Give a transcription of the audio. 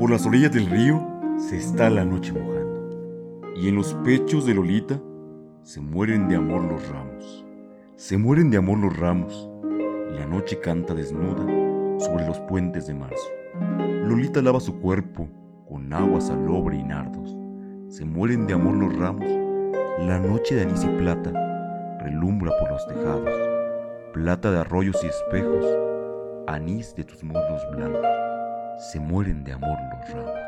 Por las orillas del río se está la noche mojando. Y en los pechos de Lolita se mueren de amor los ramos. Se mueren de amor los ramos. Y la noche canta desnuda sobre los puentes de marzo. Lolita lava su cuerpo con agua salobre y nardos. Se mueren de amor los ramos. La noche de anís y plata relumbra por los tejados. Plata de arroyos y espejos, anís de tus muslos blancos. Se mueren de amor los ramos.